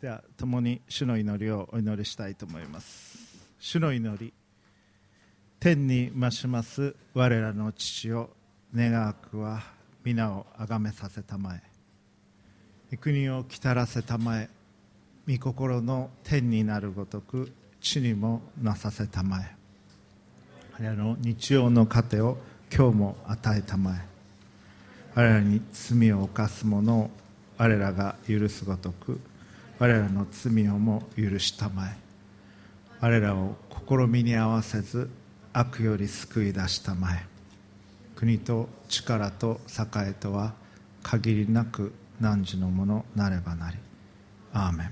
では共に主の祈りをお祈りしたいと思います。主の祈り天に増します。我らの父を願わくは皆をあがめさせたまえ。国を来たらせたまえ。御心の天になるごとく地にもなさせたまえ。我らの日曜の糧を今日も与えたまえ。我らに罪を犯す者を我らが許すごとく我らの罪をも許したまえ。我らを試みに合わせず悪より救い出したまえ。国と力と栄とは限りなく汝のものなればなり。アーメン。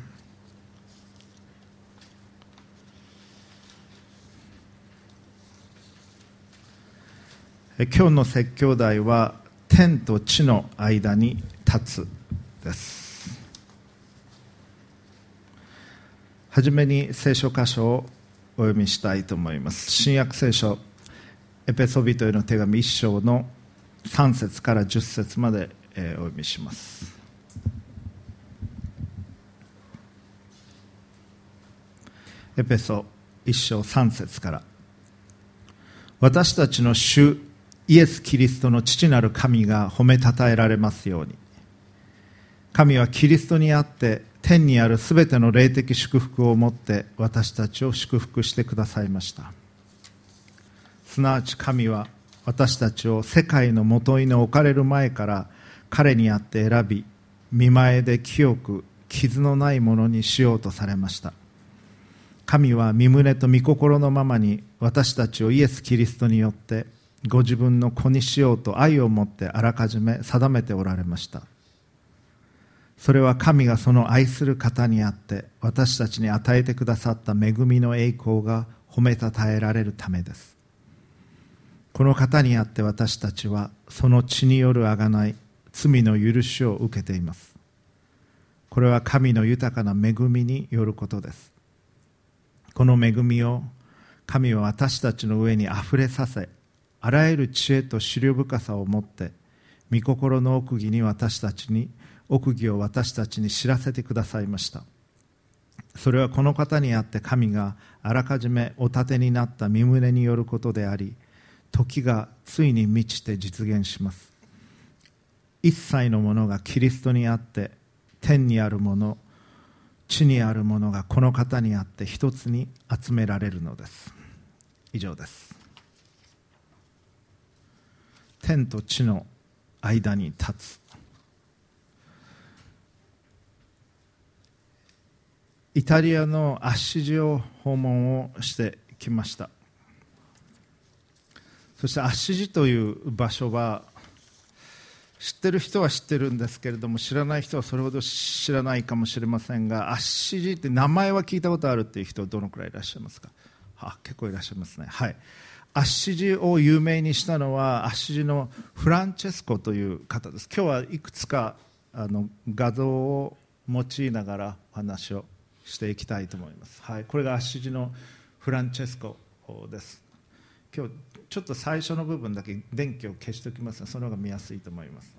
今日の説教題は天と地の間に立つです。はじめに聖書箇所をお読みしたいと思います。新約聖書エペソビトへの手紙1章の3節から10節まで、えお読みします。エペソ1章3節から。私たちの主イエス・キリストの父なる神が褒めたたえられますように。神はキリストにあって天にあるすべての霊的祝福をもって私たちを祝福してくださいました。すなわち神は私たちを世界のもといに置かれる前から彼にあって選び見前で清く傷のないものにしようとされました。神は身胸と御心のままに私たちをイエス・キリストによってご自分の子にしようと愛を持ってあらかじめ定めておられました。それは神がその愛する方にあって私たちに与えてくださった恵みの栄光が褒めたたえられるためです。この方にあって私たちはその血による贖い罪の許しを受けています。これは神の豊かな恵みによることです。この恵みを神は私たちの上にあふれさせあらゆる知恵と思慮深さを持って御心の奥義に私たちに奥義を私たちに知らせてくださいました。それはこの方にあって神があらかじめお立てになった身胸によることであり時がついに満ちて実現します。一切のものがキリストにあって天にあるもの地にあるものがこの方にあって一つに集められるのです。以上です。天と地の間に立つ。イタリアのアッシジを訪問をしてきました。そしてアッシジという場所は知ってる人は知ってるんですけれども知らない人はそれほど知らないかもしれませんがアッシジって名前は聞いたことあるっていう人どのくらいいらっしゃいますか？あ結構いらっしゃいますね。はい。アッシジを有名にしたのはアッシジのフランチェスコという方です。今日はいくつかあの画像を用いながらお話をしていきたいと思います、はい、これがアッシジのフランチェスコです。今日ちょっと最初の部分だけ電気を消しておきます。がその方が見やすいと思います。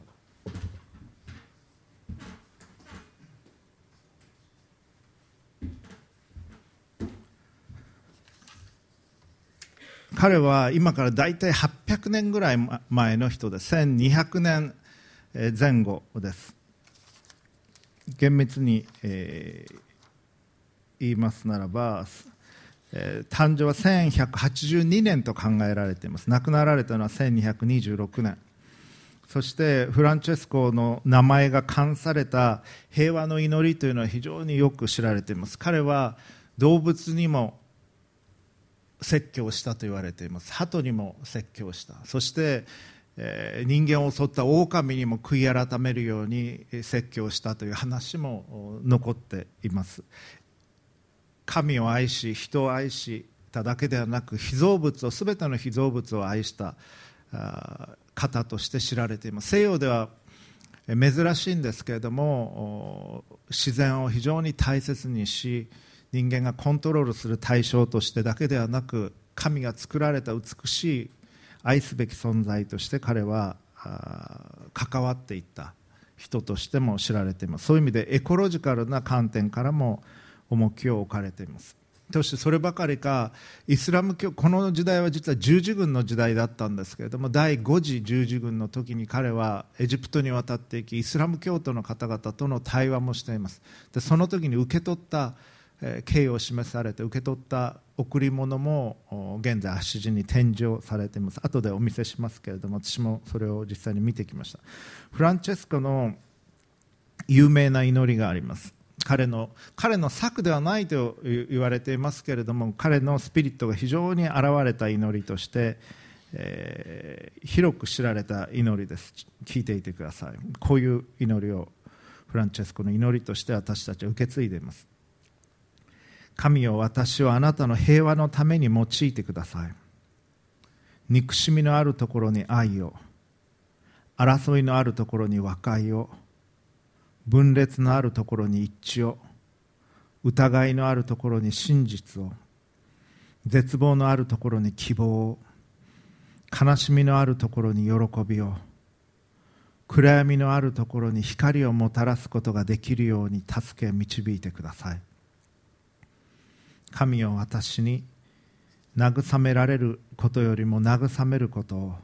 彼は今から大体800年ぐらい前の人で1200年前後です。厳密に、えー、言いますならば、えー、誕生は1182年と考えられています。亡くなられたのは1226年。そしてフランチェスコの名前が冠された平和の祈りというのは非常によく知られています。彼は動物にも説教したと言われています。鳩にも説教した。そして、えー、人間を襲った狼にも悔い改めるように説教したという話も残っています。神を愛し人を愛しただけではなく被造物を全ての被造物を愛した方として知られています。西洋では珍しいんですけれども自然を非常に大切にし人間がコントロールする対象としてだけではなく神が作られた美しい愛すべき存在として彼は関わっていった人としても知られています。そういう意味でエコロジカルな観点からも重きを置かれています。そしてそればかりかイスラム教この時代は実は十字軍の時代だったんですけれども第5次十字軍の時に彼はエジプトに渡っていきイスラム教徒の方々との対話もしています。でその時に受け取った敬意を示されて受け取った贈り物も現在、足地に展示をされています。後でお見せしますけれども私もそれを実際に見てきました。フランチェスコの有名な祈りがあります。彼の彼の策ではないと言われていますけれども彼のスピリットが非常に現れた祈りとして、えー、広く知られた祈りです。聞いていてください。こういう祈りをフランチェスコの祈りとして私たちは受け継いでいます。神よ私をあなたの平和のために用いてください。憎しみのあるところに愛を争いのあるところに和解を分裂のあるところに一致を疑いのあるところに真実を絶望のあるところに希望を悲しみのあるところに喜びを暗闇のあるところに光をもたらすことができるように助け導いてください。神を私に慰められることよりも慰めることを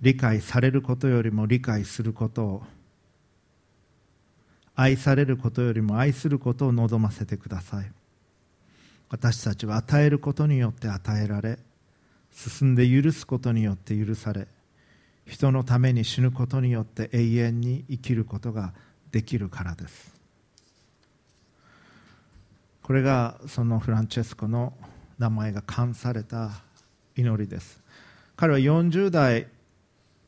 理解されることよりも理解することを愛されることよりも愛することを望ませてください。私たちは与えることによって与えられ進んで許すことによって許され人のために死ぬことによって永遠に生きることができるからです。これがそのフランチェスコの名前が冠された祈りです。彼は40代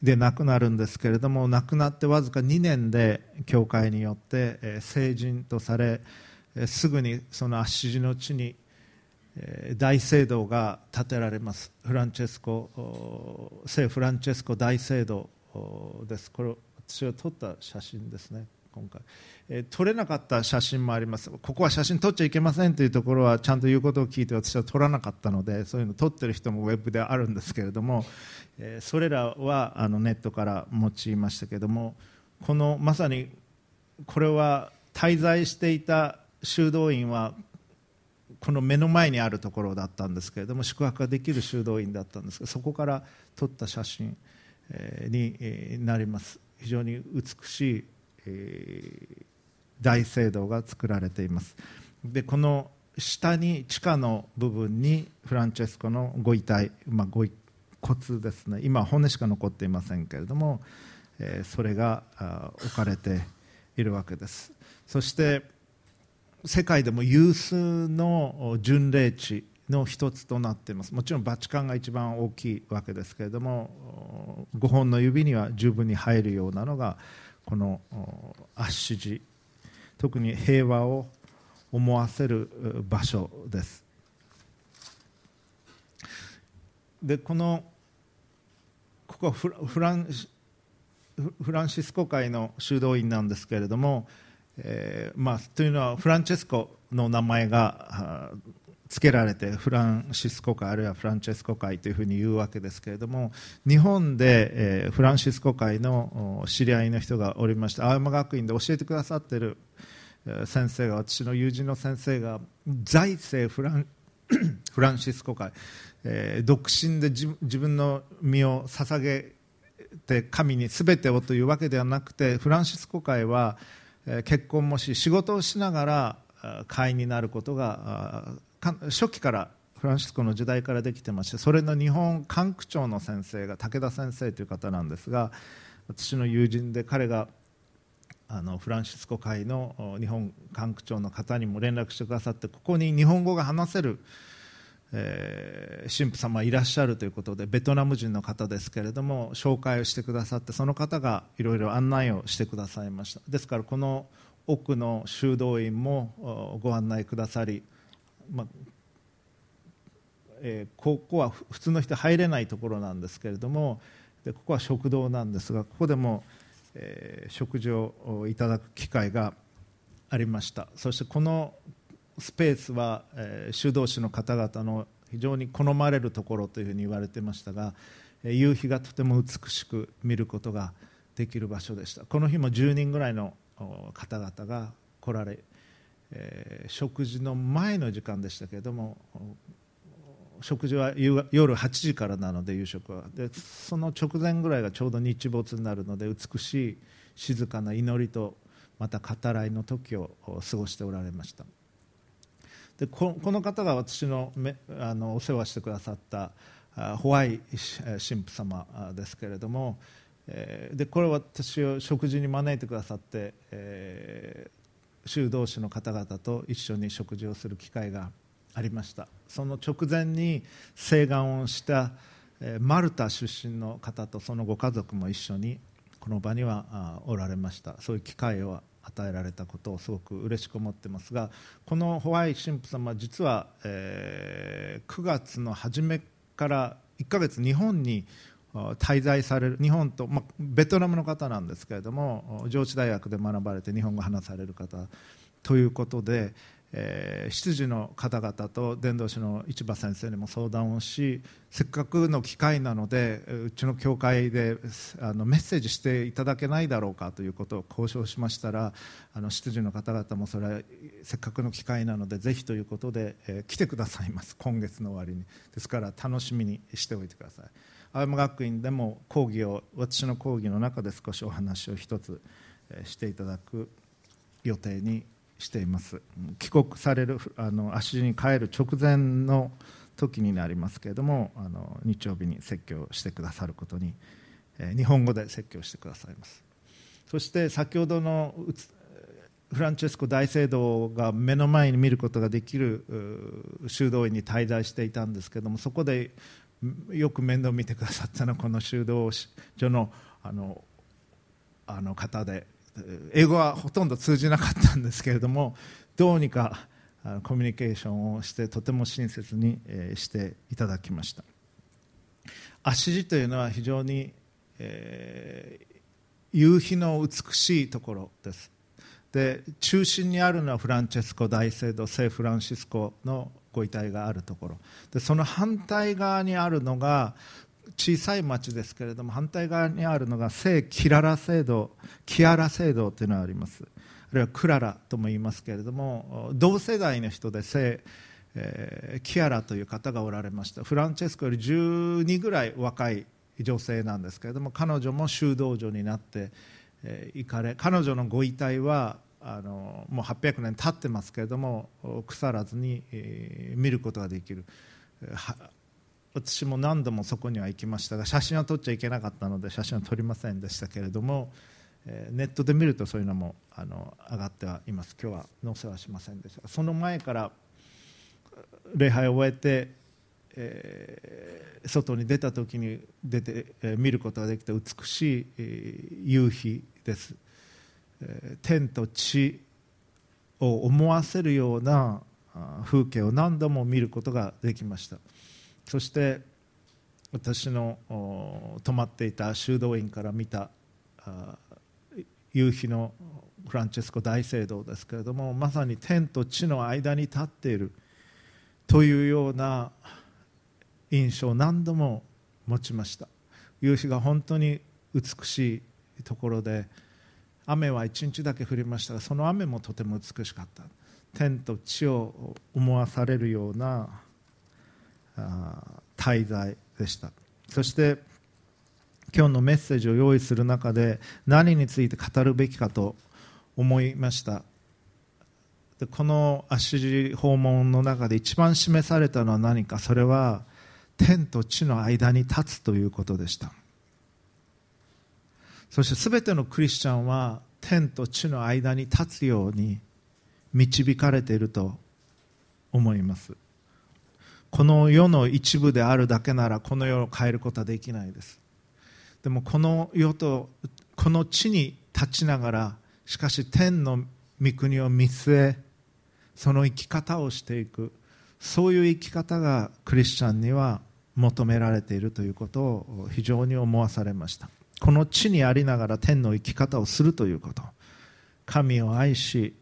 で亡くなるんですけれども亡くなってわずか2年で教会によって成人とされすぐにその足地の地に大聖堂が建てられます。フランチェスコ聖フランチェスコ大聖堂です。これ私が撮った写真ですね。今回、えー、撮れなかった写真もあります。ここは写真撮っちゃいけませんというところはちゃんと言うことを聞いて私は撮らなかったのでそういうの撮ってる人もウェブであるんですけれども、えー、それらはあのネットから用いましたけれどもこのまさにこれは滞在していた修道院はこの目の前にあるところだったんですけれども宿泊ができる修道院だったんですがそこから撮った写真になります。非常に美しい大聖堂が作られています。でこの下に地下の部分にフランチェスコのご遺体、まあ、ご骨ですね。今骨しか残っていませんけれども、えー、それが置かれているわけです。そして世界でも有数の巡礼地の一つとなっています。もちろんバチカンが一番大きいわけですけれども5本の指には十分に入るようなのがこのアッシュ寺特に平和を思わせる場所です。でこのここはフランフランシスコ会の修道院なんですけれども、えーまあ、というのはフランチェスコの名前が付けられてフランシスコ会あるいはフランチェスコ会というふうに言うわけですけれども日本で、えー、フランシスコ会の知り合いの人がおりまして青山学院で教えてくださっている先生が私の友人の先生が財政フラン フランシスコ会、えー、独身で自分の身を捧げて神に全てをというわけではなくてフランシスコ会は、えー、結婚もし仕事をしながら会員になることが初期からフランシスコの時代からできてましてそれの日本管区長の先生が武田先生という方なんですが私の友人で彼があのフランシスコ会の日本管区長の方にも連絡してくださってここに日本語が話せる、えー、神父様いらっしゃるということでベトナム人の方ですけれども紹介をしてくださってその方がいろいろ案内をしてくださいました。ですからこの奥の修道院もご案内くださりまあえー、ここは普通の人入れないところなんですけれどもでここは食堂なんですがここでも、えー、食事をいただく機会がありました。そしてこのスペースは、えー、修道士の方々の非常に好まれるところというふうに言われてましたが夕日がとても美しく見ることができる場所でした。この日も10人ぐらいの方々が来られ、えー、食事の前の時間でしたけれども食事は夜8時からなので夕食は。でその直前ぐらいがちょうど日没になるので美しい静かな祈りとまた語らいの時を過ごしておられました。でこの方が私のめあのお世話してくださったホワイ神父様ですけれどもでこれ私を食事に招いてくださって、えー、修道士の方々と一緒に食事をする機会がありました。その直前に請願をしたマルタ出身の方とそのご家族も一緒にこの場にはおられました。そういう機会を与えられたことをすごく嬉しく思ってますがこのホワイ神父様実は、えー、9月の初めから1ヶ月日本に滞在される日本と、まあ、ベトナムの方なんですけれども上智大学で学ばれて日本語を話される方ということで、えー、執事の方々と伝道師の市場先生にも相談をしせっかくの機会なのでうちの教会であのメッセージしていただけないだろうかということを交渉しましたらあの執事の方々もそれはせっかくの機会なのでぜひということで、えー、来てくださいます。今月の終わりに。ですから楽しみにしておいてください。青山学院でも講義を私の講義の中で少しお話を一つしていただく予定にしています。帰国されるあの足に帰る直前の時になりますけれどもあの日曜日に説教してくださることに、え、日本語で説教してくださいます。そして先ほどのフランチェスコ大聖堂が目の前に見ることができる修道院に滞在していたんですけどもそこでよく面倒見てくださったのはこの修道所のあのあの方で英語はほとんど通じなかったんですけれどもどうにかコミュニケーションをしてとても親切にしていただきました。足地というのは非常に、えー、夕日の美しいところです。で中心にあるのはフランチェスコ大聖堂聖フランシスコのご遺体があるところ。でその反対側にあるのが小さい町ですけれども反対側にあるのが聖キララ聖堂キアラ聖堂というのがあります。あるいはクララとも言いますけれども同世代の人で聖、えー、キアラという方がおられました。フランチェスコより12ぐらい若い女性なんですけれども彼女も修道女になって、行かれ彼女のご遺体はあのもう800年経ってますけれども腐らずに、えー、見ることができる。私も何度もそこには行きましたが写真は撮っちゃいけなかったので写真は撮りませんでしたけれども、えー、ネットで見るとそういうのもあの上がってはいます。今日は載せはしませんでした。その前から礼拝を終えて、えー、外に出た時に出て、えー、見ることができた美しい、えー、夕日です、えー、天と地を思わせるような風景を何度も見ることができました。そして私の泊まっていた修道院から見た夕日のフランチェスコ大聖堂ですけれどもまさに天と地の間に立っているというような印象を何度も持ちました。夕日が本当に美しいところで雨は一日だけ降りましたがその雨もとても美しかった。天と地を思わされるような滞在でした。そして今日のメッセージを用意する中で何について語るべきかと思いました。でこの足訪問の中で一番示されたのは何か。それは天と地の間に立つということでした。そして全てのクリスチャンは天と地の間に立つように導かれていると思います。この世の一部であるだけならこの世を変えることはできないです。でもこの世とこの地に立ちながらしかし天の御国を見据えその生き方をしていく。そういう生き方がクリスチャンには求められているということを非常に思わされました。この地にありながら天の生き方をするということ。神を愛し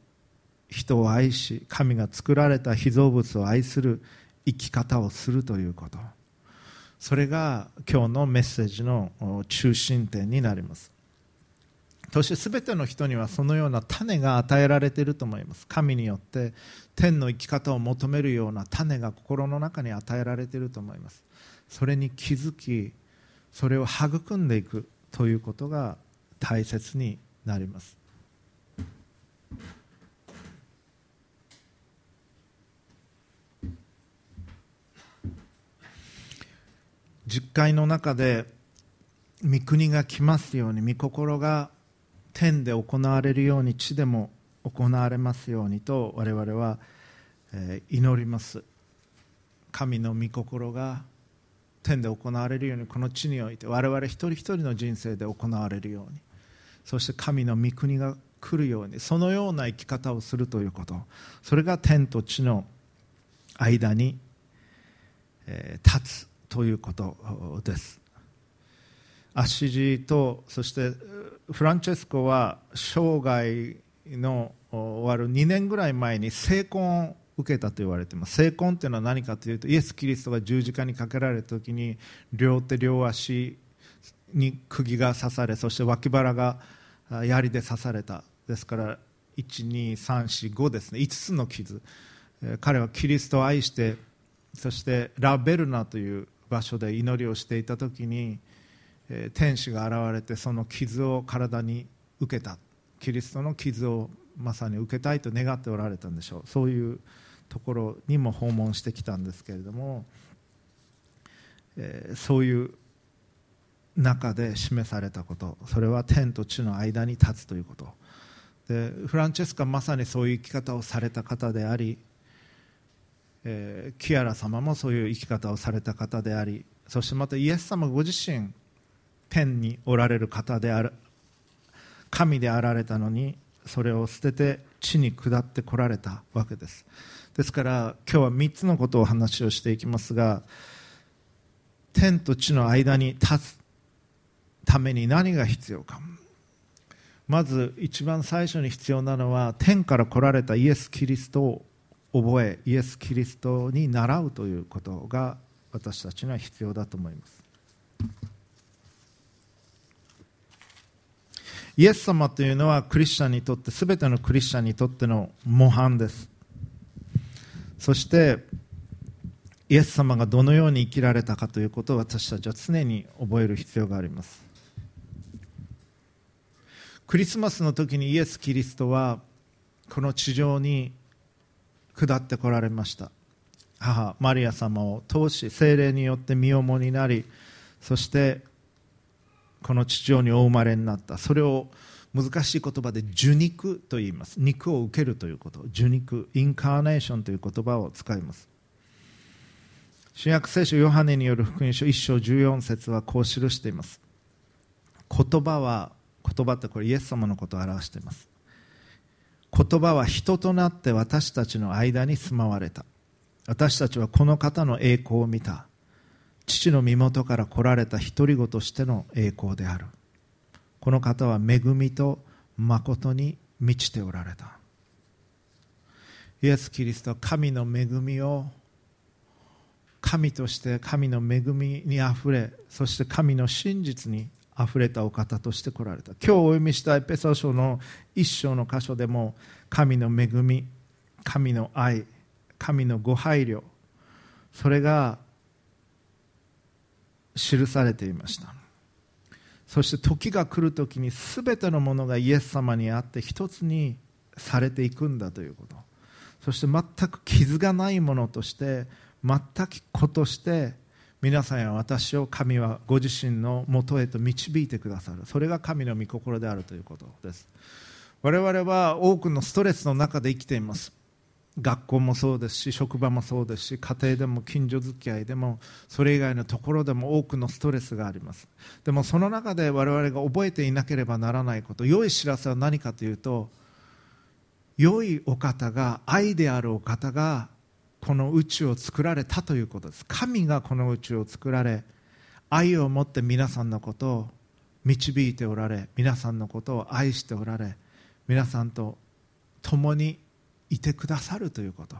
人を愛し神が作られた被造物を愛する生き方をするということ。それが今日のメッセージの中心点になります。そして全ての人にはそのような種が与えられていると思います。神によって天の生き方を求めるような種が心の中に与えられていると思います。それに気づきそれを育んでいくということが大切になります。実会の中で御国が来ますように御心が天で行われるように地でも行われますようにと我々は祈ります。神の御心が天で行われるようにこの地において我々一人一人の人生で行われるようにそして神の御国が来るようにそのような生き方をするということそれが天と地の間に立つということです。アシジとそしてフランチェスコは生涯の終わる2年ぐらい前に成婚を受けたと言われています。成婚というのは何かというとイエス・キリストが十字架にかけられた時に両手両足に釘が刺されそして脇腹が槍で刺された。ですから12345ですね。5つの傷。彼はキリストを愛してそしてラ・ベルナという場所で祈りをしていた時に天使が現れてその傷を体に受けた。キリストの傷をまさに受けたいと願っておられたんでしょう。そういうところにも訪問してきたんですけれども、えー、そういう中で示されたことそれは天と地の間に立つということ。でフランチェスカまさにそういう生き方をされた方であり、えー、キアラ様もそういう生き方をされた方でありそしてまたイエス様ご自身天におられる方である神であられたのにそれを捨てて地に下ってこられたわけです。ですから今日は3つのことを話をしていきますが天と地の間に立つために何が必要か。まず一番最初に必要なのは天から来られたイエス・キリストを覚えイエス・キリストに習うということが私たちには必要だと思います。イエス様というのはクリスチャンにとって全てのクリスチャンにとっての模範です。そしてイエス様がどのように生きられたかということを私たちは常に覚える必要があります。クリスマスの時にイエス・キリストはこの地上に下ってこられました。母マリア様を通し精霊によって身重になりそしてこの地上にお生まれになった。それを難しい言葉で受肉と言います。肉を受けるということ。受肉インカーネーションという言葉を使います。新約聖書ヨハネによる福音書1章14節はこう記しています。言葉は言葉ってこれイエス様のことを表しています。言葉は人となって私たちの間に住まわれた。私たちはこの方の栄光を見た。父の身元から来られた独り子としての栄光である。この方は恵みと誠に満ちておられた。イエス・キリストは神の恵みを神として神の恵みにあふれそして神の真実にあふれたお方として来られた。今日お読みしたエペソ書の一章の箇所でも神の恵み神の愛神のご配慮それが記されていました。そして時が来る時に全てのものがイエス様にあって一つにされていくんだということ。そして全く傷がないものとして全く子として皆さんや私を神はご自身のもとへと導いてくださる。それが神の御心であるということです。我々は多くのストレスの中で生きています。学校もそうですし職場もそうですし家庭でも近所付き合いでもそれ以外のところでも多くのストレスがあります。でもその中で我々が覚えていなければならないこと良い知らせは何かというと良いお方が愛であるお方がこの宇宙を作られたということです。神がこの宇宙を作られ愛を持って皆さんのことを導いておられ皆さんのことを愛しておられ皆さんと共にいてくださるということ。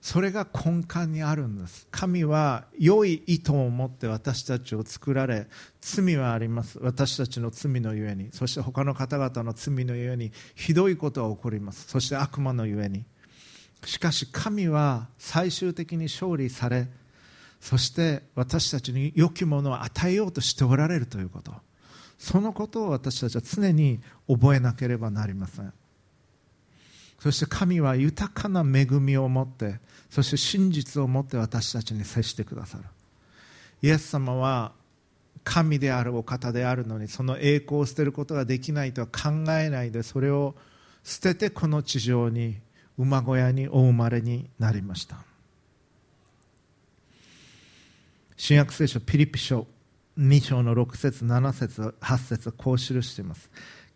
それが根幹にあるんです。神は良い意図を持って私たちを作られ罪はあります。私たちの罪のゆえに。そして他の方々の罪のゆえにひどいことが起こります。そして悪魔のゆえに。しかし神は最終的に勝利されそして私たちに良きものを与えようとしておられるということ。そのことを私たちは常に覚えなければなりません。そして神は豊かな恵みを持ってそして真実を持って私たちに接してくださる。イエス様は神であるお方であるのにその栄光を捨てることができないとは考えないでそれを捨ててこの地上に馬小屋にお生まれになりました。新約聖書ピリピ書2章の6節7節8節こう記しています。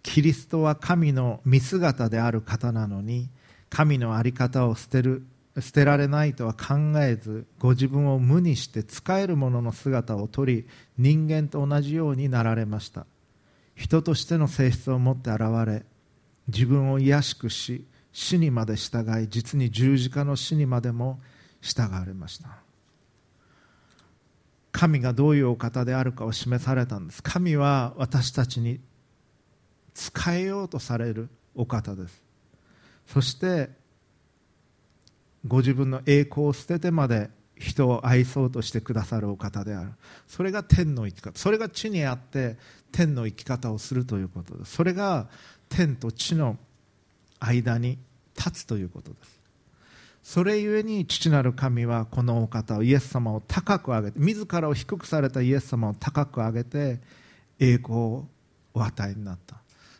キリストは神の見姿である方なのに神の在り方を捨てる捨てられないとは考えずご自分を無にして使えるものの姿をとり人間と同じようになられました。人としての性質を持って現れ自分を卑しくし死にまで従い実に十字架の死にまでも従われました。神がどういうお方であるかを示されたんです。神は私たちに使えようとされるお方です。そしてご自分の栄光を捨ててまで人を愛そうとしてくださるお方である。それが天の生き方。それが地にあって天の生き方をするということです。それが天と地の間に立つということです。それゆえに父なる神はこのお方をイエス様を高く上げて自らを低くされたイエス様を高く上げて栄光をお与えになった。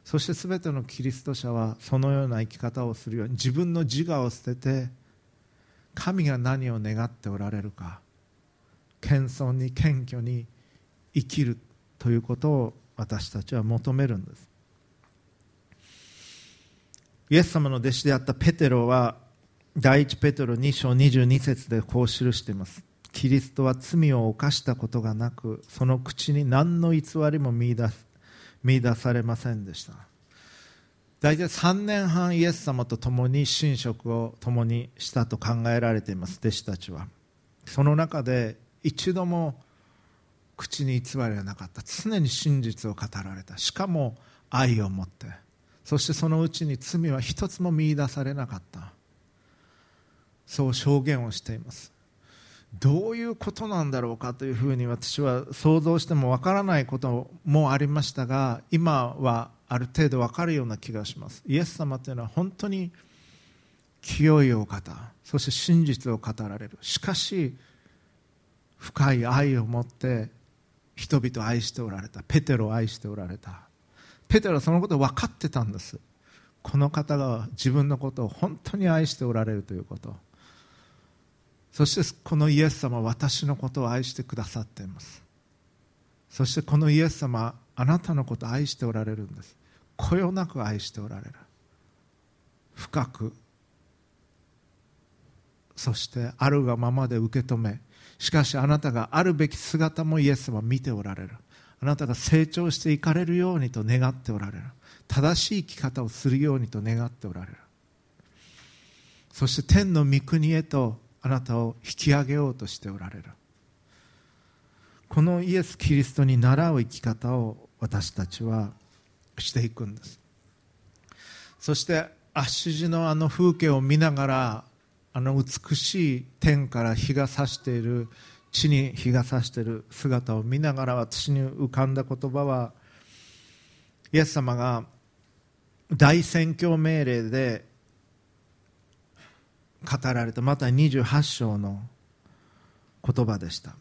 そして全てのキリスト者はそのような生き方をするように自分の自我を捨てて神が何を願っておられるか謙遜に謙虚に生きるということを私たちは求めるんです。イエス様の弟子であったペテロは第一ペテロ2章22節でこう記しています。キリストは罪を犯したことがなくその口に何の偽りも見出す。見出されませんでした。大体3年半イエス様と共に寝食を共にしたと考えられています弟子たちは。その中で一度も口に偽りはなかった。常に真実を語られた。しかも愛を持って。そしてそのうちに罪は一つも見出されなかった。そう証言をしています。どういうことなんだろうかというふうに私は想像してもわからないこともありましたが今はある程度わかるような気がします。イエス様というのは本当に清いお方そして真実を語られる。しかし深い愛を持って人々を愛しておられた。ペテロを愛しておられた。ペテロはそのことを分かってたんです。この方が自分のことを本当に愛しておられるということ。そしてこのイエス様は私のことを愛してくださっています。そしてこのイエス様はあなたのことを愛しておられるんです。こよなく愛しておられる。深く。そしてあるがままで受け止め。しかしあなたがあるべき姿もイエス様は見ておられる。あなたが成長していかれるようにと願っておられる。正しい生き方をするようにと願っておられる。そして天の御国へとあなたを引き上げようとしておられる。このイエス・キリストに倣う生き方を私たちはしていくんです。そしてアッシュ時のあの風景を見ながらあの美しい天から日が差している地に日が差している姿を見ながら私に浮かんだ言葉はイエス様が大宣教命令で語られたマタイ28章の言葉でした。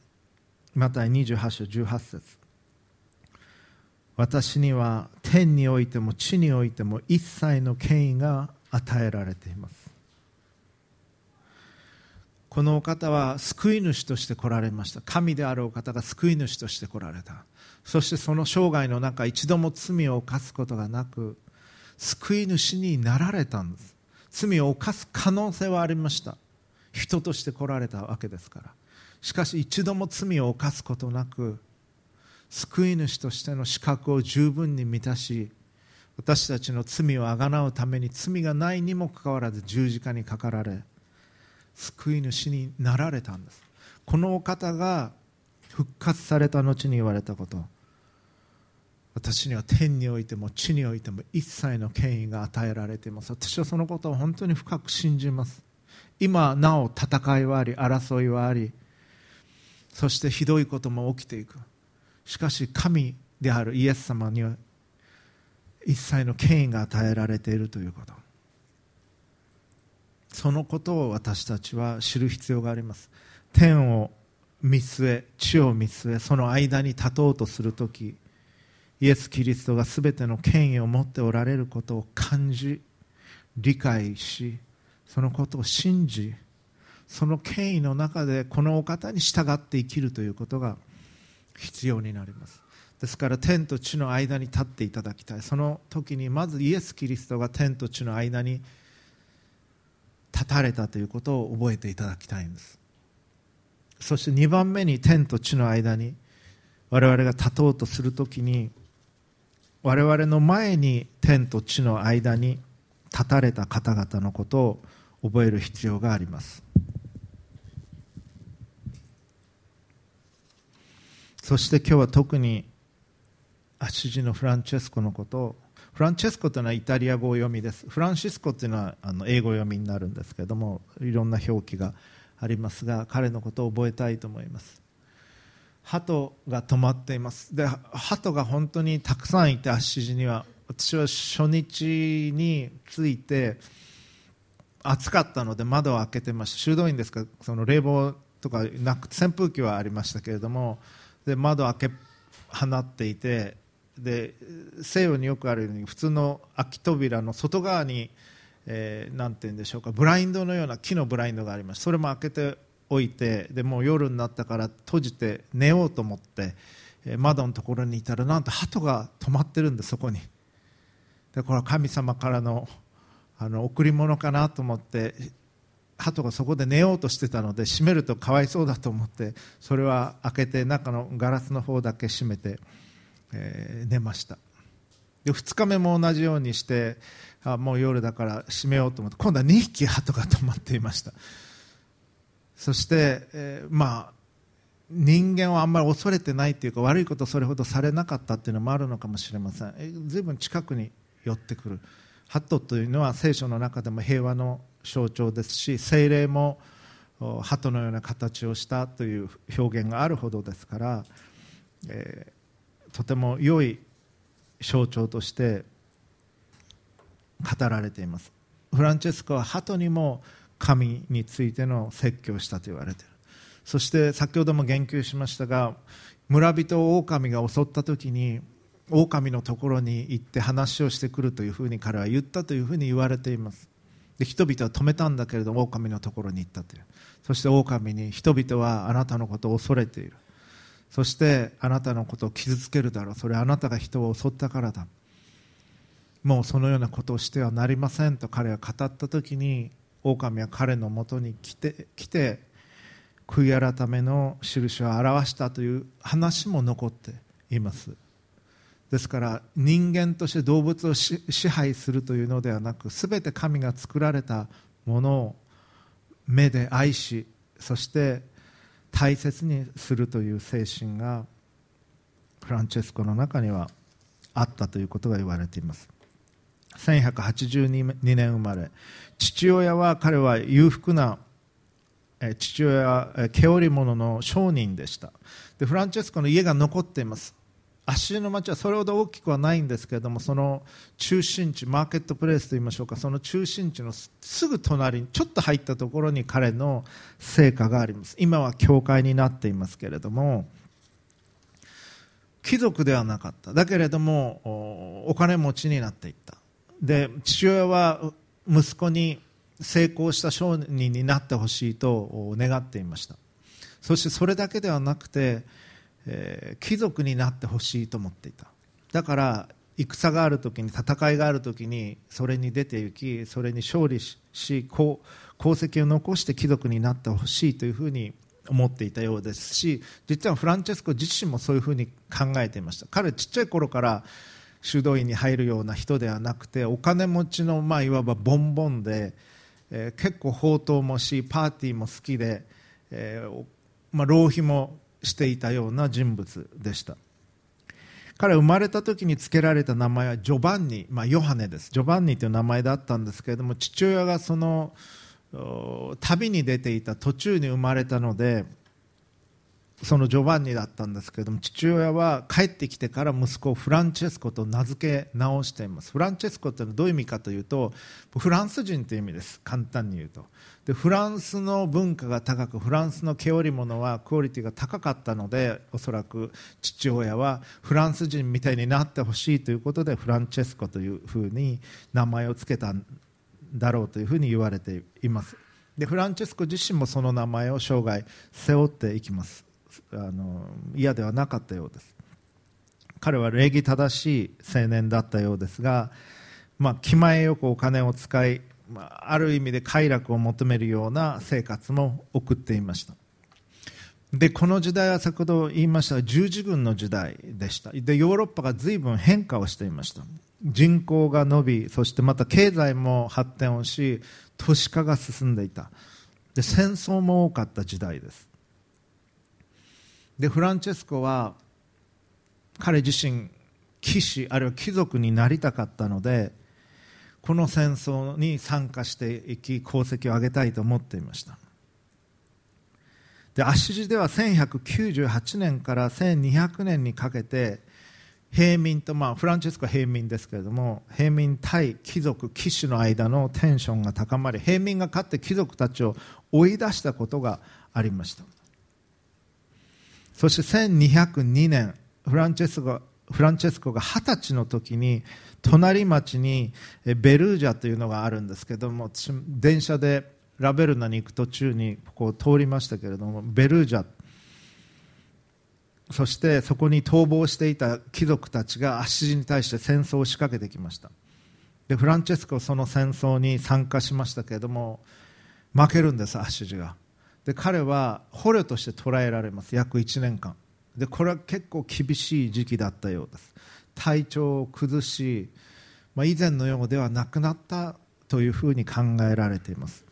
マタイ28章18節。私には天においても地においても一切の権威が与えられています。このお方は救い主として来られました。神であるお方が救い主として来られた。そしてその生涯の中一度も罪を犯すことがなく救い主になられたんです。罪を犯す可能性はありました。人として来られたわけですから。しかし一度も罪を犯すことなく救い主としての資格を十分に満たし私たちの罪をあがなうために罪がないにもかかわらず十字架にかかられ救い主になられたんです。このお方が復活された後に言われたこと。私には天においても地においても一切の権威が与えられています。私はそのことを本当に深く信じます。今なお戦いはあり争いはありそしてひどいことも起きていく。しかし神であるイエス様には一切の権威が与えられているということ。そのことを私たちは知る必要があります。天を見据え地を見据えその間に立とうとするときイエス・キリストが全ての権威を持っておられることを感じ理解しそのことを信じその権威の中でこのお方に従って生きるということが必要になります。ですから天と地の間に立っていただきたい。その時にまずイエス・キリストが天と地の間に立たれたということを覚えていただきたいんです。そして2番目に天と地の間に我々が立とうとする時に我々の前に天と地の間に立たれた方々のことを覚える必要があります。そして今日は特にアシジのフランチェスコのこと。をフランチェスコというのはイタリア語読みです。フランシスコというのはあの英語読みになるんですけれどもいろんな表記がありますが彼のことを覚えたいと思います。鳩が止まっています。で鳩が本当にたくさんいてアッシジには。私は初日に着いて暑かったので窓を開けてました。修道院ですか？らその冷房とかなく扇風機はありましたけれども。で窓を開け放っていてで西洋によくあるように普通の空き扉の外側に、えー、なんて言うんでしょうか。ブラインドのような木のブラインドがありますそれも開けて置いてでもう夜になったから閉じて寝ようと思って窓のところにいたらなんと鳩が止まってるんでそこに。でこれは神様からのあの贈り物かなと思って鳩がそこで寝ようとしてたので閉めるとかわいそうだと思ってそれは開けて中のガラスの方だけ閉めて、えー、寝ました。で2日目も同じようにしてあもう夜だから閉めようと思って今度は2匹鳩が止まっていました。そして、えー、まあ人間をあんまり恐れてないというか悪いことをそれほどされなかったっていうのもあるのかもしれません、えー、随分近くに寄ってくる。ハトというのは聖書の中でも平和の象徴ですし精霊も鳩のような形をしたという表現があるほどですから、えー、とても良い象徴として語られています。フランチェスコは鳩にも神についての説教をしたと言われている。そして先ほども言及しましたが村人を狼が襲った時に狼のところに行って話をしてくるというふうに彼は言ったというふうに言われています。で人々は止めたんだけれども狼のところに行ったという。そして狼に人々はあなたのことを恐れている。そしてあなたのことを傷つけるだろう。それはあなたが人を襲ったからだ。もうそのようなことをしてはなりませんと彼は語った時に狼は彼のもとに来て来て悔い改めの印を表したという話も残っています。ですから人間として動物を支配するというのではなく全て神が作られたものを目で愛しそして大切にするという精神がフランチェスコの中にはあったということが言われています。1182年生まれ。父親は彼は裕福な父親は毛織物の商人でした。でフランチェスコの家が残っています。足の町はそれほど大きくはないんですけれどもその中心地マーケットプレイスといいましょうかその中心地のすぐ隣にちょっと入ったところに彼の成果があります。今は教会になっていますけれども貴族ではなかった。だけれどもお金持ちになっていった。で父親は息子に成功した商人になってほしいと願っていました。そしてそれだけではなくて、えー、貴族になってほしいと思っていた。だから戦がある時に戦いがある時にそれに出て行きそれに勝利し功績を残して貴族になってほしいというふうに思っていたようですし実はフランチェスコ自身もそういうふうに考えていました。彼ちっちゃい頃から修道院に入るような人ではなくてお金持ちの、まあ、いわばボンボンで、えー、結構放蕩もしパーティーも好きで、えーまあ、浪費もしていたような人物でした。彼は生まれた時に付けられた名前はジョバンニ、まあ、ヨハネです。ジョバンニという名前だったんですけれども父親がその旅に出ていた途中に生まれたのでそのジョバンニだったんですけれども父親は帰ってきてから息子をフランチェスコと名付け直しています。フランチェスコというのはどういう意味かというとフランス人という意味です。簡単に言うと。でフランスの文化が高くフランスの毛織物はクオリティが高かったのでおそらく父親はフランス人みたいになってほしいということでフランチェスコというふうに名前を付けたんだろうというふうに言われています。でフランチェスコ自身もその名前を生涯背負っていきます。あの嫌ではなかったようです。彼は礼儀正しい青年だったようですが、まあ、気前よくお金を使い、まあ、ある意味で快楽を求めるような生活も送っていました。でこの時代は先ほど言いました十字軍の時代でした。でヨーロッパが随分変化をしていました。人口が伸びそしてまた経済も発展をし都市化が進んでいた。で戦争も多かった時代です。でフランチェスコは彼自身騎士あるいは貴族になりたかったのでこの戦争に参加していき功績を上げたいと思っていました。でアッシジでは1198年から1200年にかけて平民と、まあ、フランチェスコは平民ですけれども平民対貴族騎士の間のテンションが高まり平民が勝って貴族たちを追い出したことがありました。そして1202年フランチェスコフランチェスコが二十歳の時に隣町にベルージャというのがあるんですけども電車でラベルナに行く途中にここを通りましたけれどもベルージャ。そしてそこに逃亡していた貴族たちがアッシジに対して戦争を仕掛けてきました。でフランチェスコはその戦争に参加しましたけれども負けるんですアッシジが。で彼は捕虜として捕らえられます。約1年間。でこれは結構厳しい時期だったようです。体調を崩し、まあ、以前のようではなくなったというふうに考えられています。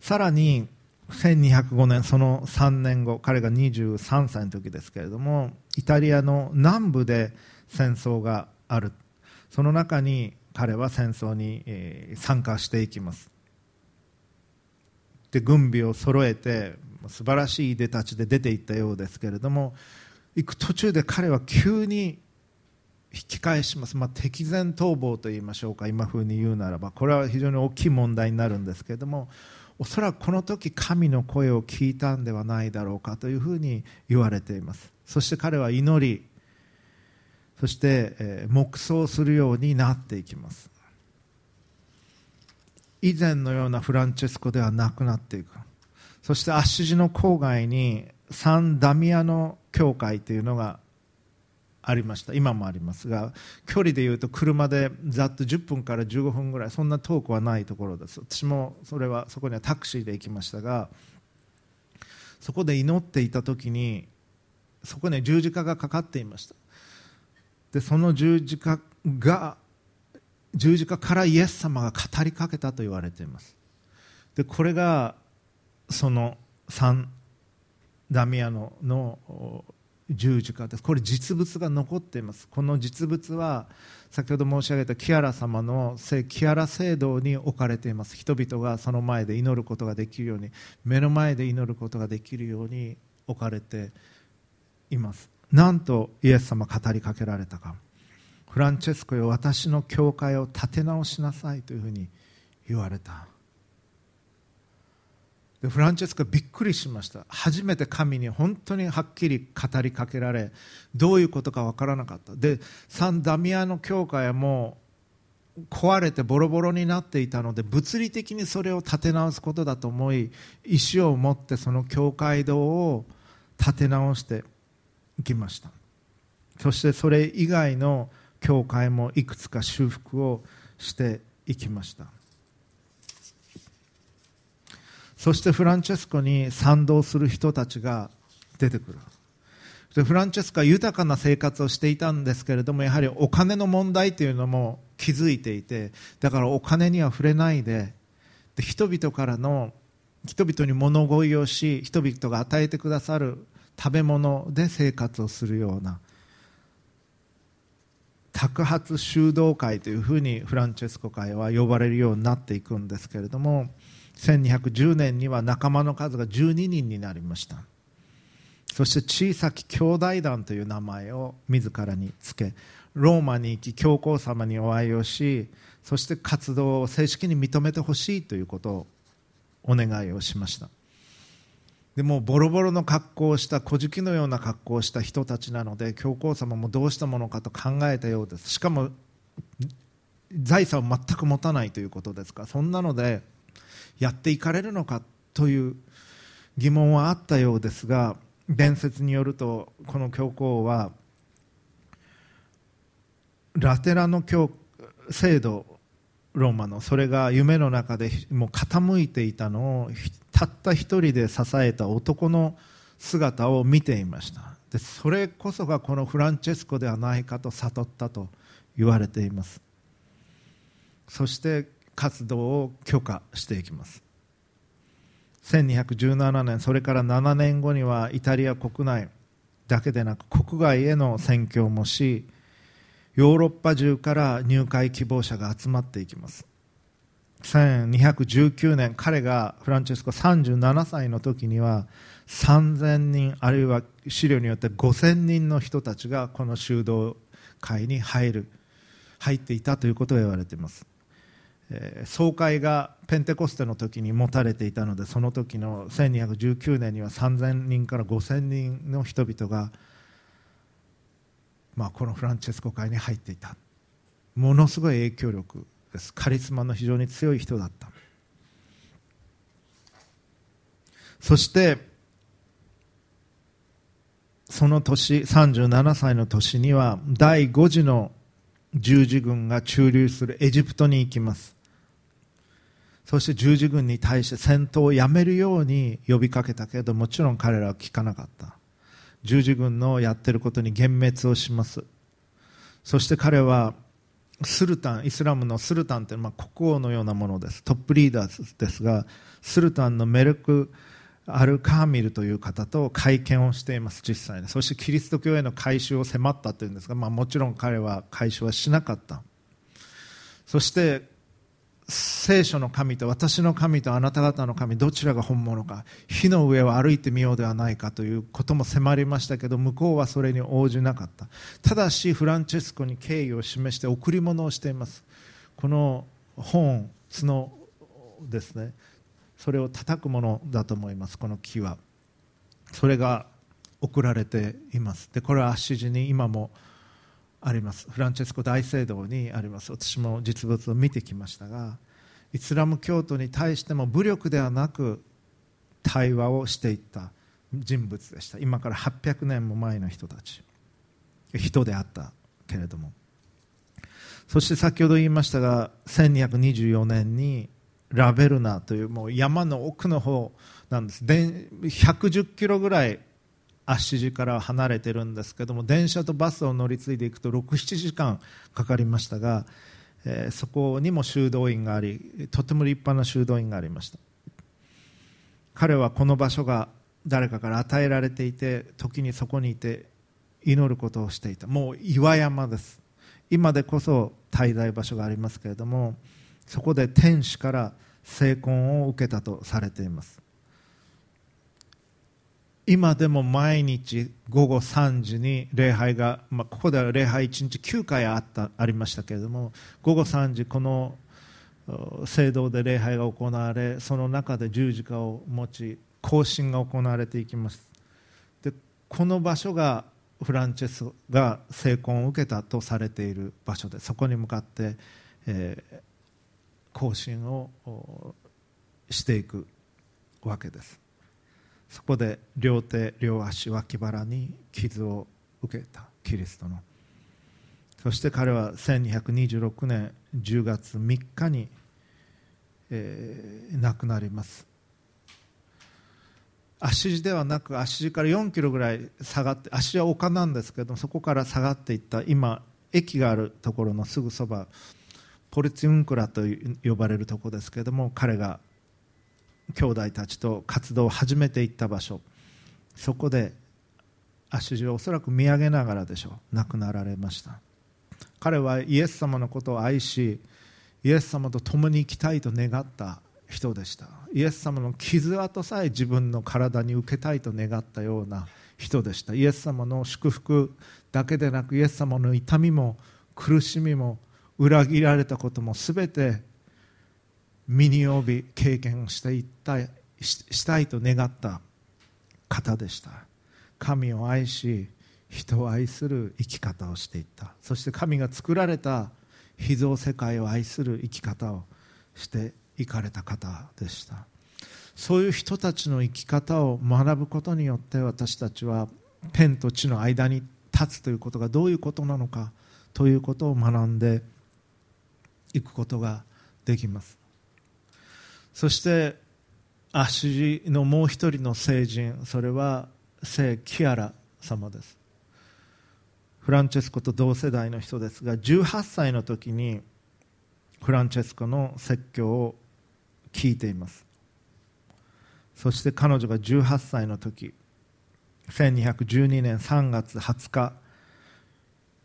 さらに1205年その3年後彼が23歳の時ですけれどもイタリアの南部で戦争がある。その中に彼は戦争に参加していきます。で軍備を揃えて素晴らしいいでたちで出ていったようですけれども行く途中で彼は急に引き返します、まあ、敵前逃亡といいましょうか今風に言うならば。これは非常に大きい問題になるんですけれどもおそらくこの時神の声を聞いたんではないだろうかというふうに言われています。そして彼は祈りそして、え、黙想するようになっていきます。以前のようなフランチェスコではなくなっていく。そしてアッシジの郊外にサンダミアの教会というのがありました。今もありますが距離でいうと車でざっと10分から15分ぐらいそんな遠くはないところです。私もそれはそこにはタクシーで行きましたがそこで祈っていた時にそこに十字架がかかっていました。でその十字架が十字架からイエス様が語りかけたと言われています。でこれがそのサンダミアノの十字架です。これ実物が残っています。この実物は先ほど申し上げたキアラ様の聖キアラ聖堂に置かれています。人々がその前で祈ることができるように目の前で祈ることができるように置かれています。なんとイエス様語りかけられたか。フランチェスコよ私の教会を立て直しなさいというふうに言われた。でフランチェスコびっくりしました。初めて神に本当にはっきり語りかけられどういうことか分からなかった。でサンダミアの教会はもう壊れてボロボロになっていたので物理的にそれを立て直すことだと思い石を持ってその教会堂を立て直していきました。そしてそれ以外の教会もいくつか修復をしていきました。そしてフランチェスコに賛同する人たちが出てくる。でフランチェスコは豊かな生活をしていたんですけれどもやはりお金の問題というのも気づいていてだからお金には触れないでで人々からの人々に物乞いをし人々が与えてくださる食べ物で生活をするような托発修道会というふうにフランチェスコ会は呼ばれるようになっていくんですけれども1210年には仲間の数が12人になりました。そして小さき兄弟団という名前を自らにつけローマに行き教皇様にお会いをしそして活動を正式に認めてほしいということをお願いをしました。でもボロボロの格好をした小敷のような格好をした人たちなので教皇様もどうしたものかと考えたようです。しかも財産を全く持たないということですか。そんなのでやっていかれるのかという疑問はあったようですが伝説によるとこの教皇はラテラの教制度ローマのそれが夢の中でもう傾いていたのをたった一人で支えた男の姿を見ていました。でそれこそがこのフランチェスコではないかと悟ったと言われています。そして活動を許可していきます。1217年それから7年後にはイタリア国内だけでなく国外への宣教もしヨーロッパ中から入会希望者が集まっていきます。1219年彼がフランチェスコ37歳の時には3000人あるいは資料によって5000人の人たちがこの修道会に入る入っていたということが言われています。えー、総会がペンテコステの時に持たれていたのでその時の1219年には3000人から5000人の人々が、まあ、このフランチェスコ会に入っていた。ものすごい影響力。です。カリスマの非常に強い人だった。そしてその年37歳の年には第5次の十字軍が駐留するエジプトに行きます。そして十字軍に対して戦闘をやめるように呼びかけたけどもちろん彼らは聞かなかった。十字軍のやってることに幻滅をします。そして彼はスルタンイスラムのスルタンというのは国王のようなものです。トップリーダーですがスルタンのメルク・アルカーミルという方と会見をしています実際に。そしてキリスト教への改宗を迫ったというんですが、まあ、もちろん彼は改宗はしなかった。そして聖書の神と私の神とあなた方の神どちらが本物か火の上を歩いてみようではないかということも迫りましたけど向こうはそれに応じなかった。ただしフランチェスコに敬意を示して贈り物をしています。この本角ですね。それを叩くものだと思いますこの木は。それが送られています。でこれはアッシジに今もあります。フランチェスコ大聖堂にあります。私も実物を見てきましたがイスラム教徒に対しても武力ではなく対話をしていった人物でした。今から800年も前の人たち。人であったけれども。そして先ほど言いましたが1224年にラベルナというもう山の奥の方なんです。110キロぐらい足地から離れてるんですけども電車とバスを乗り継いでいくと67時間かかりましたが、えー、そこにも修道院がありとても立派な修道院がありました。彼はこの場所が誰かから与えられていて時にそこにいて祈ることをしていた。もう岩山です。今でこそ滞在場所がありますけれどもそこで天使から聖婚を受けたとされています。今でも毎日午後3時に礼拝が、まあ、ここでは礼拝1日9回あったありましたけれども午後3時この聖堂で礼拝が行われその中で十字架を持ち行進が行われていきます。でこの場所がフランチェスが成婚を受けたとされている場所でそこに向かって、えー、行進をしていくわけです。そこで両手両足脇腹に傷を受けたキリストの。そして彼は1226年10月3日に、えー、亡くなります。足地ではなく足地から4キロぐらい下がって足は丘なんですけどそこから下がっていった今駅があるところのすぐそばポルツィウンクラと呼ばれるところですけれども彼が兄弟たちと活動を始めていった場所。そこで足地をおそらく見上げながらでしょう。亡くなられました。彼はイエス様のことを愛しイエス様と共に生きたいと願った人でした。イエス様の傷跡さえ自分の体に受けたいと願ったような人でした。イエス様の祝福だけでなくイエス様の痛みも苦しみも裏切られたことも全て身に帯び経験していったしたいと願った方でした。神を愛し人を愛する生き方をしていった。そして神が作られた秘蔵世界を愛する生き方をしていかれた方でした。そういう人たちの生き方を学ぶことによって私たちは天と地の間に立つということがどういうことなのかということを学んでいくことができます。そして足のもう一人の聖人それは聖キアラ様です。フランチェスコと同世代の人ですが18歳の時にフランチェスコの説教を聞いています。そして彼女が18歳の時1212年3月20日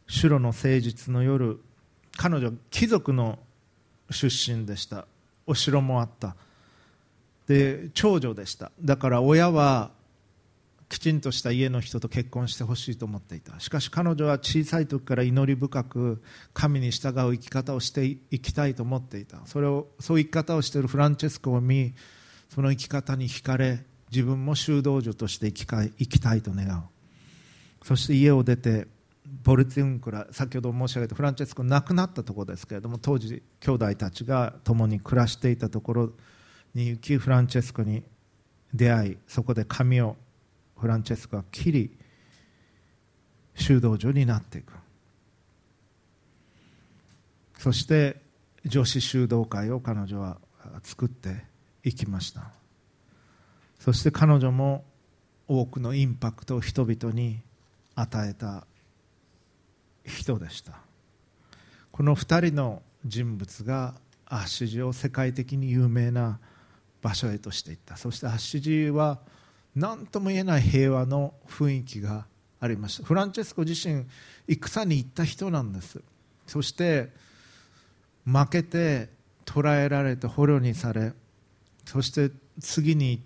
シュロの誠実の夜彼女は貴族の出身でした。お城もあった。で長女でした。だから親はきちんとした家の人と結婚してほしいと思っていた。しかし彼女は小さい時から祈り深く神に従う生き方をしていきたいと思っていた。それをそういう生き方をしているフランチェスコを見その生き方に惹かれ自分も修道女として生き生きたいと願う。そして家を出てボルツィンクラ先ほど申し上げたフランチェスコ亡くなったところですけれども当時兄弟たちが共に暮らしていたところに行きフランチェスコに出会いそこで髪をフランチェスコは切り修道女になっていく。そして女子修道会を彼女は作っていきました。そして彼女も多くのインパクトを人々に与えた人でした。この2人の人物がアッシジを世界的に有名な場所へとしていった。そしてアッシジは何とも言えない平和の雰囲気がありました。フランチェスコ自身戦に行った人なんです。そして負けて捕らえられて捕虜にされそして次に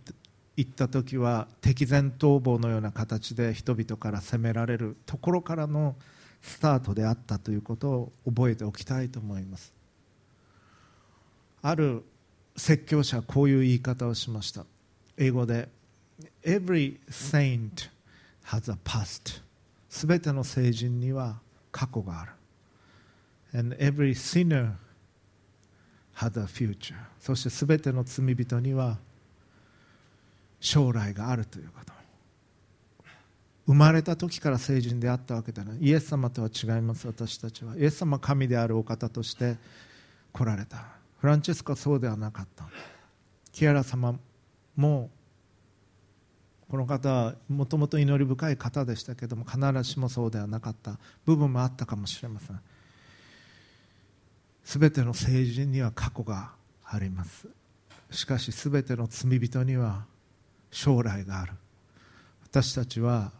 行った時は敵前逃亡のような形で人々から責められるところからのスタートであったということを覚えておきたいと思います。ある説教者はこういう言い方をしました。英語で Every saint has a past. すべての聖人には過去がある。And every sinner has a future. そしてすべての罪人には将来があるということ。生まれた時から成人であったわけではな。いイエス様とは違います私たちは。イエス様は神であるお方として来られた。フランチェスコはそうではなかった。キアラ様もこの方はもともと祈り深い方でしたけども必ずしもそうではなかった。部分もあったかもしれません。全ての成人には過去があります。しかし全ての罪人には将来がある。私たちは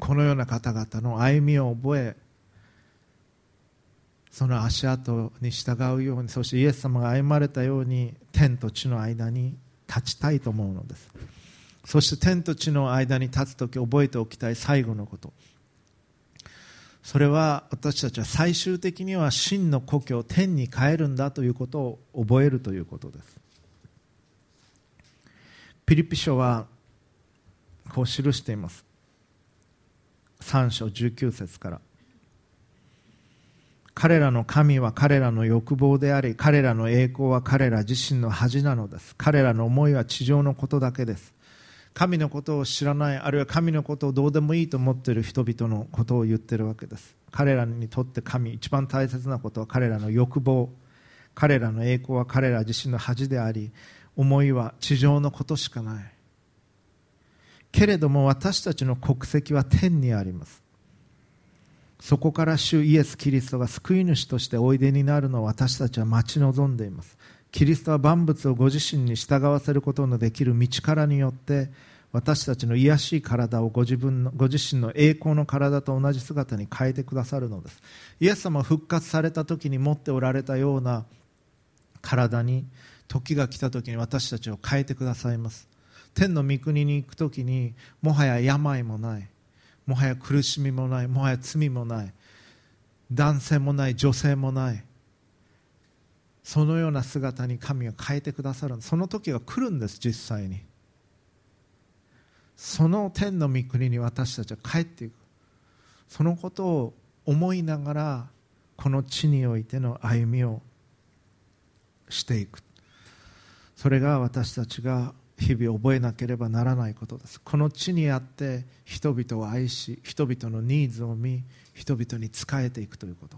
このような方々の歩みを覚えその足跡に従うようにそしてイエス様が歩まれたように天と地の間に立ちたいと思うのです。そして天と地の間に立つ時覚えておきたい最後のこと。それは私たちは最終的には真の故郷天に帰るんだということを覚えるということです。ピリピ書はこう記しています。3章19節から。彼らの神は彼らの欲望であり彼らの栄光は彼ら自身の恥なのです。彼らの思いは地上のことだけです。神のことを知らないあるいは神のことをどうでもいいと思っている人々のことを言っているわけです。彼らにとって神一番大切なことは彼らの欲望。彼らの栄光は彼ら自身の恥であり思いは地上のことしかない。けれども私たちの国籍は天にあります。そこから主イエス・キリストが救い主としておいでになるのを私たちは待ち望んでいます。キリストは万物をご自身に従わせることのできる道からによって私たちの癒しい体をご自分のご自身の栄光の体と同じ姿に変えてくださるのです。イエス様復活された時に持っておられたような体に時が来た時に私たちを変えてくださいます。天の御国に行く時にもはや病もない。もはや苦しみもない。もはや罪もない。男性もない。女性もない。そのような姿に神が変えてくださる。その時が来るんです実際に。その天の御国に私たちは帰っていく。そのことを思いながらこの地においての歩みをしていく。それが私たちが日々覚えなければならないことです。この地にあって人々を愛し人々のニーズを見人々に仕えていくということ。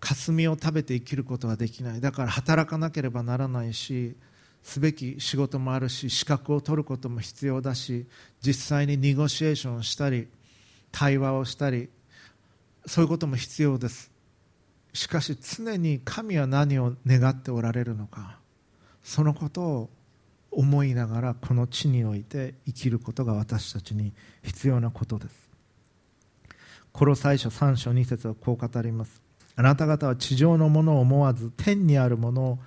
霞を食べて生きることはできない。だから働かなければならないしすべき仕事もあるし資格を取ることも必要だし実際にニゴシエーションをしたり対話をしたりそういうことも必要です。しかし常に神は何を願っておられるのか。そのことを思いながらこの地において生きることが私たちに必要なことです。コロサイ書3章2節はこう語ります。あなた方は地上のものを思わず天にあるものを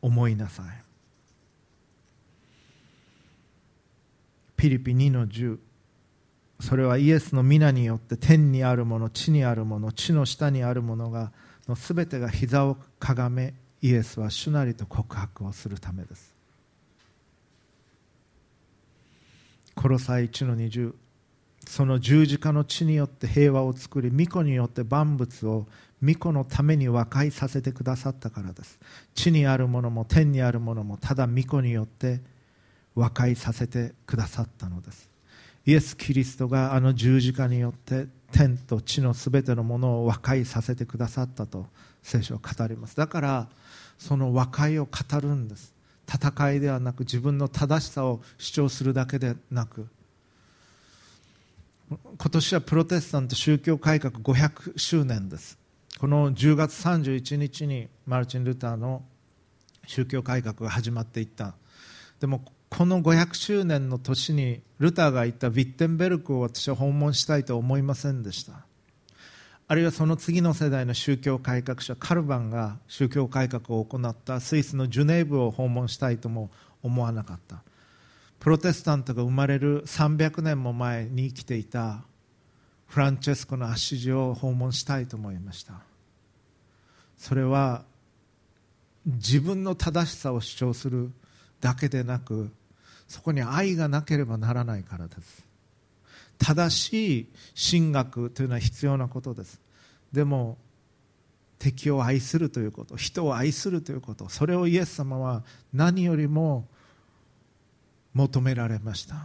思いなさい。ピリピ2の10それはイエスの皆によって天にあるもの地にあるもの地の下にあるものがの全てが膝をかがめイエスは主なりと告白をするためです。コロサイ1の20その十字架の地によって平和を作り御子によって万物を御子のために和解させてくださったからです。地にあるものも天にあるものもただ御子によって和解させてくださったのです。イエス・キリストがあの十字架によって天と地のすべてのものを和解させてくださったと聖書は語ります。だからその和解を語るんです。戦いではなく自分の正しさを主張するだけでなく。今年はプロテスタント宗教改革500周年です。この10月31日にマルチン・ルターの宗教改革が始まっていった。でもこの500周年の年にルターが言ったヴィッテンベルクを私は訪問したいと思いませんでした。あるいはその次の世代の宗教改革者カルバンが宗教改革を行ったスイスのジュネーブを訪問したいとも思わなかった。プロテスタントが生まれる300年も前に生きていたフランチェスコのアッシジを訪問したいと思いました。それは自分の正しさを主張するだけでなくそこに愛がなければならないからです。正しい神学というのは必要なことです。でも敵を愛するということ人を愛するということそれをイエス様は何よりも求められました。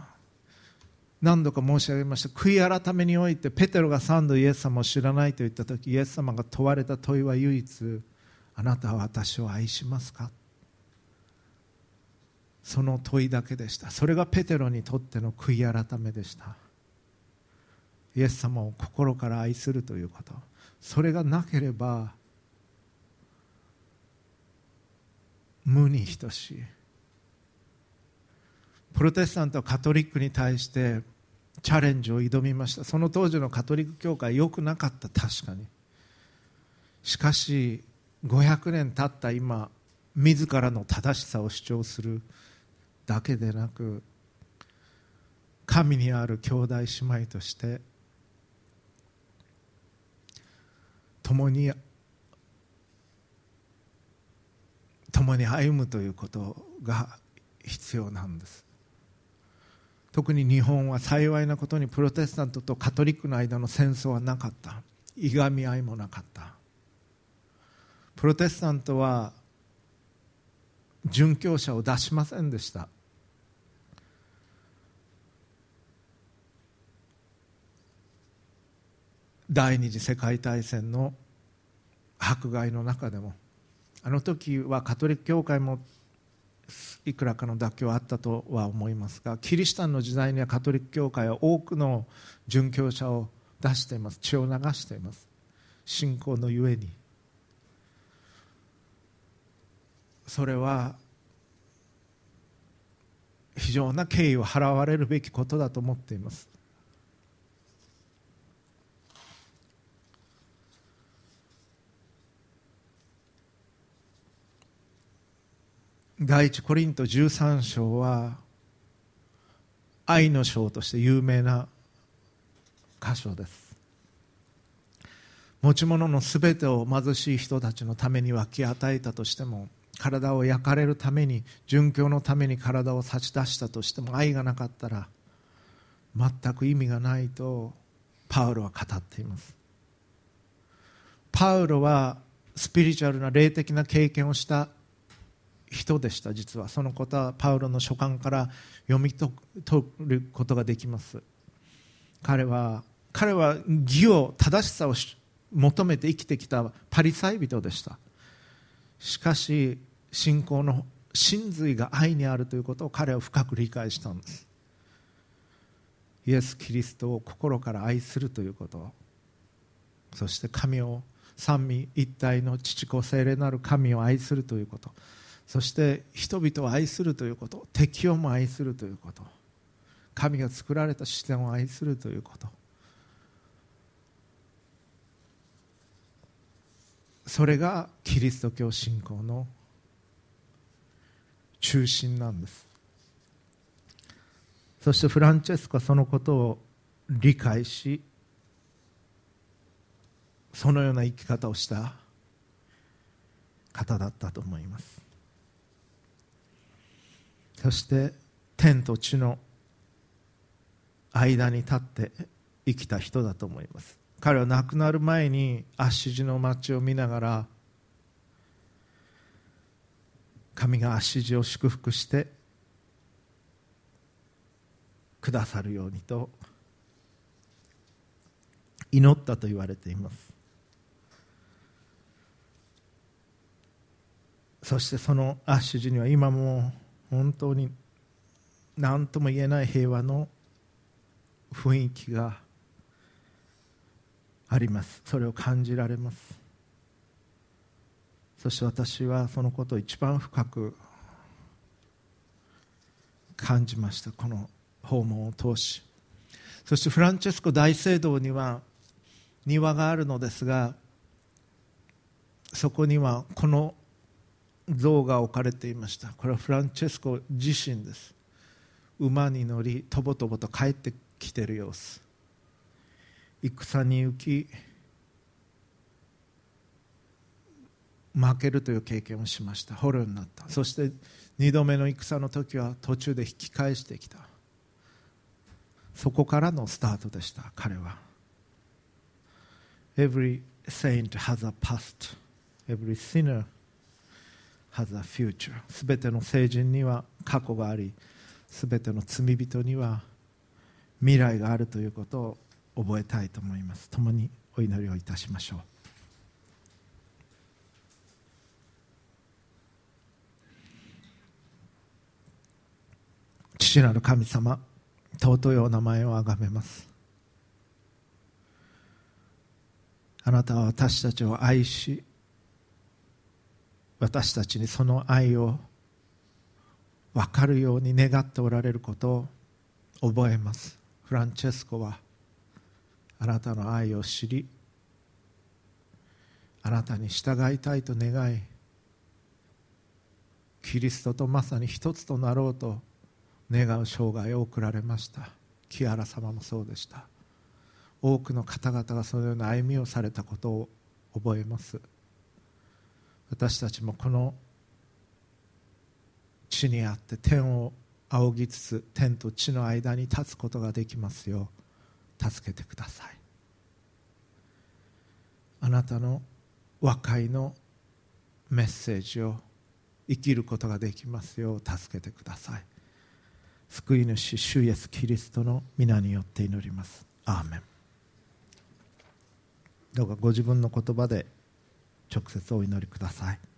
何度か申し上げました。悔い改めにおいてペテロが3度イエス様を知らないと言った時イエス様が問われた問いは唯一あなたは私を愛しますか？その問いだけでした。それがペテロにとっての悔い改めでした。イエス様を心から愛するということ。それがなければ無に等しい。プロテスタントはカトリックに対してチャレンジを挑みました。その当時のカトリック教会良くなかった。確かに。しかし500年経った。今自らの正しさを主張する。だけでなく神にある兄弟姉妹として共に共に歩むということが必要なんです。特に日本は幸いなことにプロテスタントとカトリックの間の戦争はなかった。いがみ合いもなかった。プロテスタントは殉教者を出しませんでした。第二次世界大戦の迫害の中でもあの時はカトリック教会もいくらかの妥協はあったとは思いますがキリシタンの時代にはカトリック教会は多くの殉教者を出しています。血を流しています。信仰のゆえに。それは非常な敬意を払われるべきことだと思っています。第一コリント13章は愛の章として有名な箇所です。持ち物のすべてを貧しい人たちのために分け与えたとしても体を焼かれるために殉教のために体を差し出したとしても愛がなかったら全く意味がないとパウロは語っています。パウロはスピリチュアルな霊的な経験をした人でした実は。そのことはパウロの書簡から読み取ることができます。彼は彼は義を正しさを求めて生きてきたパリサイ人でした。しかし信仰の真髄が愛にあるということを彼は深く理解したんです。イエス・キリストを心から愛するということ。そして神を三位一体の父子精霊なる神を愛するということ。そして人々を愛するということ。敵をも愛するということ。神が作られた視点を愛するということ。それがキリスト教信仰の中心なんです。そしてフランチェスコはそのことを理解しそのような生き方をした方だったと思います。そして天と地の間に立って生きた人だと思います。彼は亡くなる前にアッシジの町を見ながら神がアッシジを祝福してくださるようにと祈ったと言われています。そしてそのアッシジには今も本当に何とも言えない平和の雰囲気があります。それを感じられます。そして私はそのことを一番深く感じました。この訪問を通し。そしてフランチェスコ大聖堂には庭があるのですがそこにはこの像が置かれていました。これはフランチェスコ自身です。馬に乗りとぼとぼと帰ってきている様子。戦に行き負けるという経験をしました。捕虜になった。そして2度目の戦の時は途中で引き返してきた。そこからのスタートでした彼は。Every saint has a past. Every sinner has a future. すべての聖人には過去がありすべての罪人には未来があるということを覚えたいと思います。共にお祈りをいたしましょう。父なる神様尊いお名前をあがめます。あなたは私たちを愛し私たちにその愛を分かるように願っておられることを覚えます。フランチェスコはあなたの愛を知りあなたに従いたいと願いキリストとまさに一つとなろうと願う生涯を送られました。木原様もそうでした。多くの方々がそのような歩みをされたことを覚えます。私たちもこの地にあって天を仰ぎつつ天と地の間に立つことができますよう助けてください。あなたの和解のメッセージを生きることができますよう助けてください。救い主主イエスキリストの皆によって祈ります。アーメン。どうかご自分の言葉で直接お祈りください。